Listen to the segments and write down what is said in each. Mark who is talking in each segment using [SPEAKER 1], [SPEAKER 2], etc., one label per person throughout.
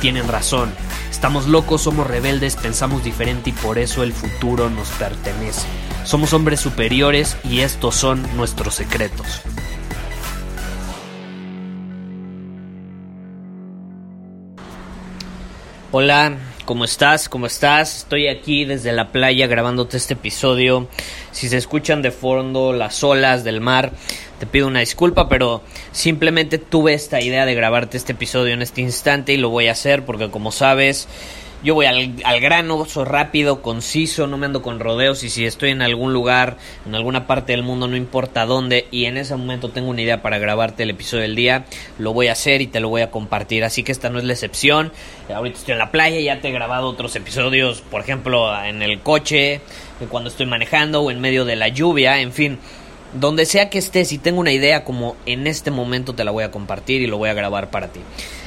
[SPEAKER 1] tienen razón. Estamos locos, somos rebeldes, pensamos diferente y por eso el futuro nos pertenece. Somos hombres superiores y estos son nuestros secretos. Hola, ¿cómo estás? ¿Cómo estás? Estoy aquí desde la playa grabándote este episodio. Si se escuchan de fondo las olas del mar, te pido una disculpa, pero simplemente tuve esta idea de grabarte este episodio en este instante y lo voy a hacer porque como sabes, yo voy al, grano, soy rápido, conciso, no me ando con rodeos y si estoy en algún lugar, en alguna parte del mundo, no importa dónde, y en ese momento tengo una idea para grabarte el episodio del día, lo voy a hacer y te lo voy a compartir. Así que esta no es la excepción. Ahorita estoy en la playa, ya te he grabado otros episodios, por ejemplo, en el coche, cuando estoy manejando o en medio de la lluvia, en fin donde sea que estés y tengo una idea como en este momento te la voy a compartir y lo voy a grabar para ti.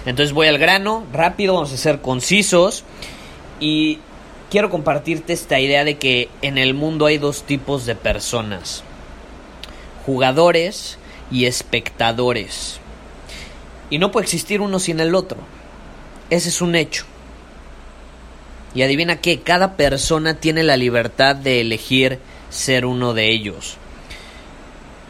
[SPEAKER 1] Entonces voy al grano, rápido, vamos a ser concisos y quiero compartirte esta idea de que en el mundo hay dos tipos de personas, jugadores y espectadores. Y no puede existir uno sin el otro. Ese es un hecho. Y adivina qué, cada persona tiene la libertad de elegir ser uno de ellos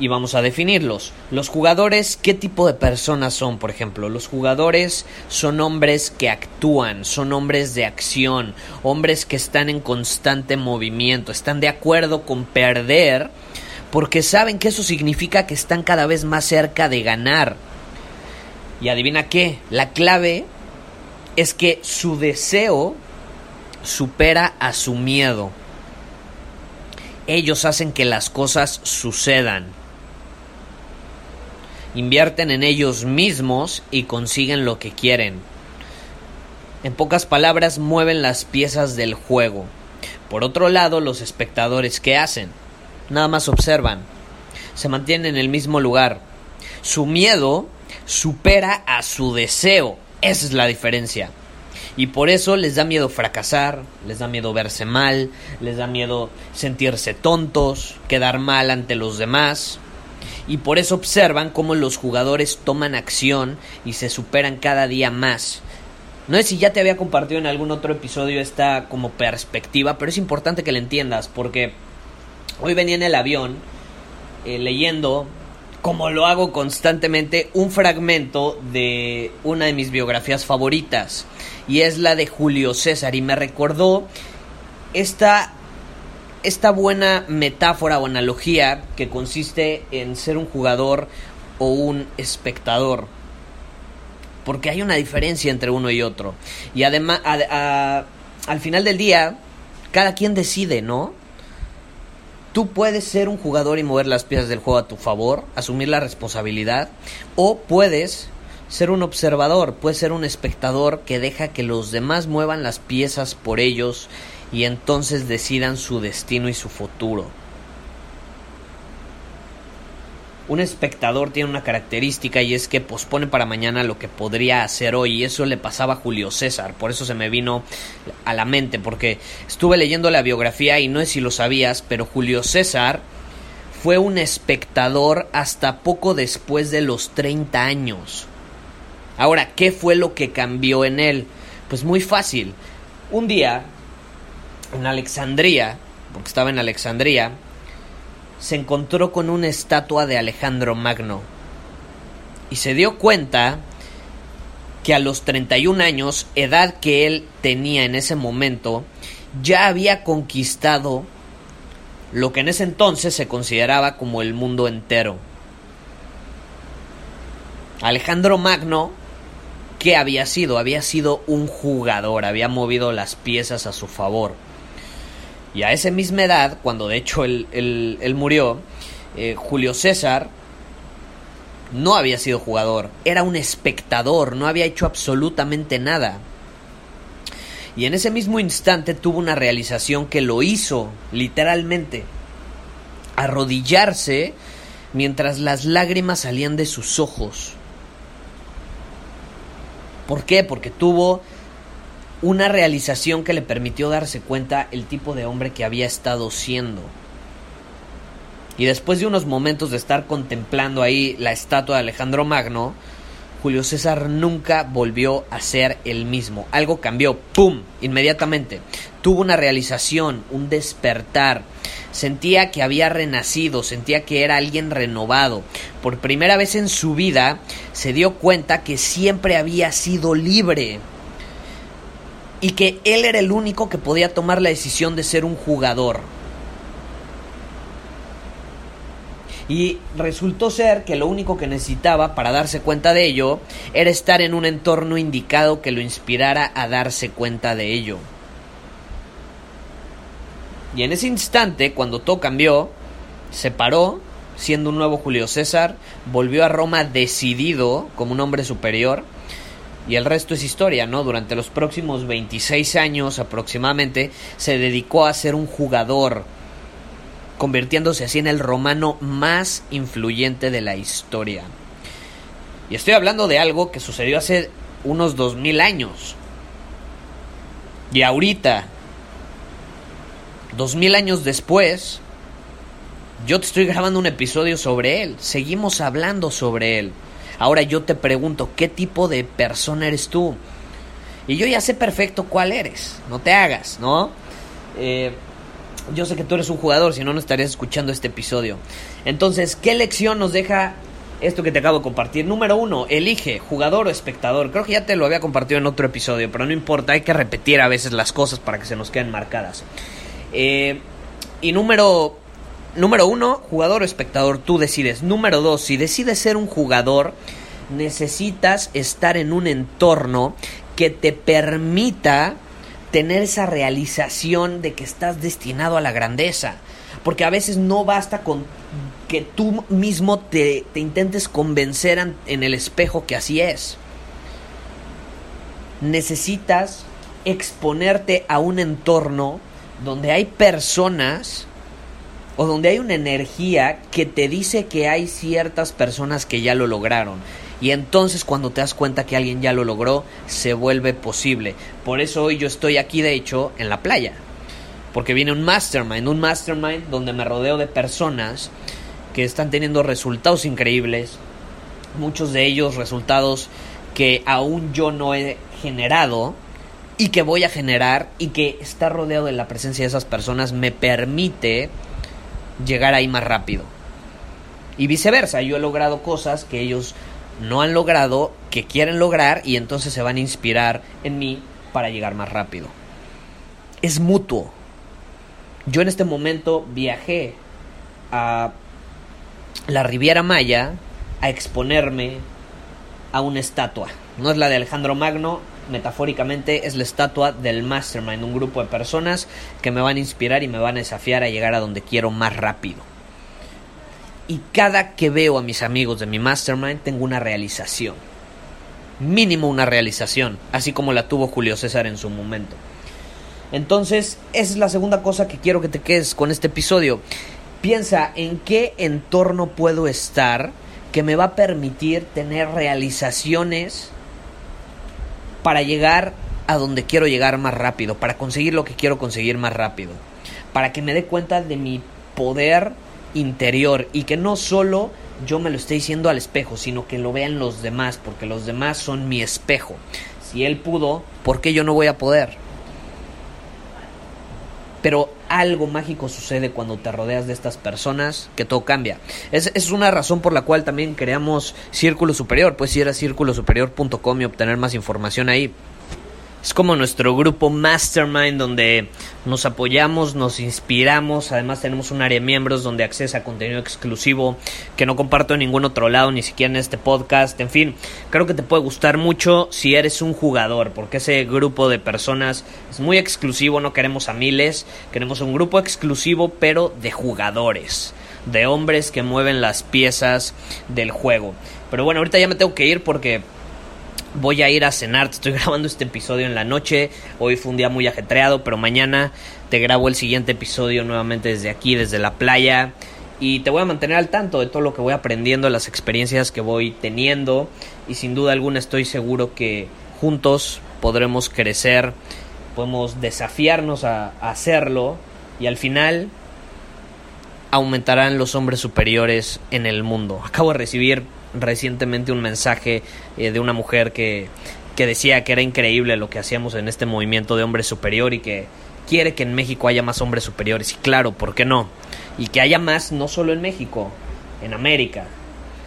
[SPEAKER 1] y vamos a definirlos. Los jugadores, ¿qué tipo de personas son? Por ejemplo, los jugadores son hombres que actúan, son hombres de acción, hombres que están en constante movimiento, están de acuerdo con perder porque saben que eso significa que están cada vez más cerca de ganar. Y adivina qué, la clave es que su deseo supera a su miedo. Ellos hacen que las cosas sucedan invierten en ellos mismos y consiguen lo que quieren. En pocas palabras, mueven las piezas del juego. Por otro lado, los espectadores, ¿qué hacen? Nada más observan. Se mantienen en el mismo lugar. Su miedo supera a su deseo. Esa es la diferencia. Y por eso les da miedo fracasar, les da miedo verse mal, les da miedo sentirse tontos, quedar mal ante los demás y por eso observan cómo los jugadores toman acción y se superan cada día más. No sé si ya te había compartido en algún otro episodio esta como perspectiva, pero es importante que la entiendas porque hoy venía en el avión eh, leyendo, como lo hago constantemente, un fragmento de una de mis biografías favoritas y es la de Julio César y me recordó esta esta buena metáfora o analogía que consiste en ser un jugador o un espectador. Porque hay una diferencia entre uno y otro. Y además, al final del día, cada quien decide, ¿no? Tú puedes ser un jugador y mover las piezas del juego a tu favor, asumir la responsabilidad, o puedes ser un observador, puedes ser un espectador que deja que los demás muevan las piezas por ellos y entonces decidan su destino y su futuro. Un espectador tiene una característica y es que pospone para mañana lo que podría hacer hoy y eso le pasaba a Julio César, por eso se me vino a la mente porque estuve leyendo la biografía y no sé si lo sabías, pero Julio César fue un espectador hasta poco después de los 30 años. Ahora, ¿qué fue lo que cambió en él? Pues muy fácil. Un día en Alejandría, porque estaba en Alejandría, se encontró con una estatua de Alejandro Magno y se dio cuenta que a los 31 años, edad que él tenía en ese momento, ya había conquistado lo que en ese entonces se consideraba como el mundo entero. Alejandro Magno, ¿qué había sido? Había sido un jugador, había movido las piezas a su favor Y a esa misma edad, cuando de hecho él, él, murió, eh, Julio César no había sido jugador, era un espectador, no había hecho absolutamente nada. Y en ese mismo instante tuvo una realización que lo hizo, literalmente, arrodillarse mientras las lágrimas salían de sus ojos. ¿Por qué? Porque tuvo una realización que le permitió darse cuenta el tipo de hombre que había estado siendo. Y después de unos momentos de estar contemplando ahí la estatua de Alejandro Magno, Julio César nunca volvió a ser el mismo. Algo cambió, ¡pum! Inmediatamente. Tuvo una realización, un despertar. Sentía que había renacido, sentía que era alguien renovado. Por primera vez en su vida se dio cuenta que siempre había sido libre. Y que él era el único que podía tomar la decisión de ser un jugador. Y resultó ser que lo único que necesitaba para darse cuenta de ello era estar en un entorno indicado que lo inspirara a darse cuenta de ello. Y en ese instante, cuando todo cambió, se paró, siendo un nuevo Julio César, volvió a Roma decidido como un hombre superior, y el resto es historia, ¿no? Durante los próximos 26 años aproximadamente se dedicó a ser un jugador, convirtiéndose así en el romano más influyente de la historia. Y estoy hablando de algo que sucedió hace unos 2000 años. Y ahorita, 2000 años después, yo te estoy grabando un episodio sobre él. Seguimos hablando sobre él. Ahora yo te pregunto, ¿qué tipo de persona eres tú? Y yo ya sé perfecto cuál eres. No te hagas, ¿no? Eh, yo sé que tú eres un jugador, si no, no estarías escuchando este episodio. Entonces, ¿qué lección nos deja esto que te acabo de compartir? Número uno, elige jugador o espectador. Creo que ya te lo había compartido en otro episodio, pero no importa, hay que repetir a veces las cosas para que se nos queden marcadas. Eh, y número, número uno, jugador o espectador, tú decides. Número dos, si decides ser un jugador, necesitas estar en un entorno que te permita tener esa realización de que estás destinado a la grandeza. Porque a veces no basta con que tú mismo te, intentes convencer en el espejo que así es. Necesitas exponerte a un entorno donde hay personas o donde hay una energía que te dice que hay ciertas personas que ya lo lograron. Y entonces cuando te das cuenta que alguien ya lo logró, se vuelve posible. Por eso hoy yo estoy aquí, de hecho, en la playa. Porque viene un mastermind, un mastermind donde me rodeo de personas que están teniendo resultados increíbles. Muchos de ellos resultados que aún yo no he generado y que voy a generar y que estar rodeado de la presencia de esas personas me permite llegar ahí más rápido. Y viceversa, yo he logrado cosas que ellos no han logrado, que quieren lograr y entonces se van a inspirar en mí para llegar más rápido. Es mutuo. Yo en este momento viajé a la Riviera Maya a exponerme a una estatua. No es la de Alejandro Magno, metafóricamente es la estatua del Mastermind, un grupo de personas que me van a inspirar y me van a desafiar a llegar a donde quiero más rápido. Y cada que veo a mis amigos de mi mastermind tengo una realización. Mínimo una realización, así como la tuvo Julio César en su momento. Entonces, esa es la segunda cosa que quiero que te quedes con este episodio. Piensa en qué entorno puedo estar que me va a permitir tener realizaciones para llegar a donde quiero llegar más rápido, para conseguir lo que quiero conseguir más rápido, para que me dé cuenta de mi poder interior y que no solo yo me lo esté diciendo al espejo, sino que lo vean los demás, porque los demás son mi espejo. Si él pudo, ¿por qué yo no voy a poder? Pero algo mágico sucede cuando te rodeas de estas personas que todo cambia. Es, es una razón por la cual también creamos Círculo Superior. Puedes ir a círculosuperior.com y obtener más información ahí. Es como nuestro grupo Mastermind donde nos apoyamos, nos inspiramos, además tenemos un área de miembros donde accesa a contenido exclusivo que no comparto en ningún otro lado, ni siquiera en este podcast, en fin, creo que te puede gustar mucho si eres un jugador, porque ese grupo de personas es muy exclusivo, no queremos a miles, queremos un grupo exclusivo pero de jugadores, de hombres que mueven las piezas del juego. Pero bueno, ahorita ya me tengo que ir porque voy a ir a cenar. Te estoy grabando este episodio en la noche. Hoy fue un día muy ajetreado, pero mañana te grabo el siguiente episodio nuevamente desde aquí, desde la playa. Y te voy a mantener al tanto de todo lo que voy aprendiendo, las experiencias que voy teniendo. Y sin duda alguna estoy seguro que juntos podremos crecer, podemos desafiarnos a, hacerlo. Y al final aumentarán los hombres superiores en el mundo. Acabo de recibir recientemente un mensaje eh, de una mujer que, que decía que era increíble lo que hacíamos en este movimiento de hombre superior y que quiere que en México haya más hombres superiores. Y claro, ¿por qué no? Y que haya más no solo en México, en América.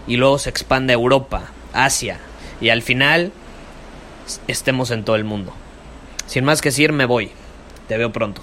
[SPEAKER 1] Y luego se expande a Europa, Asia. Y al final estemos en todo el mundo. Sin más que decir, me voy. Te veo pronto.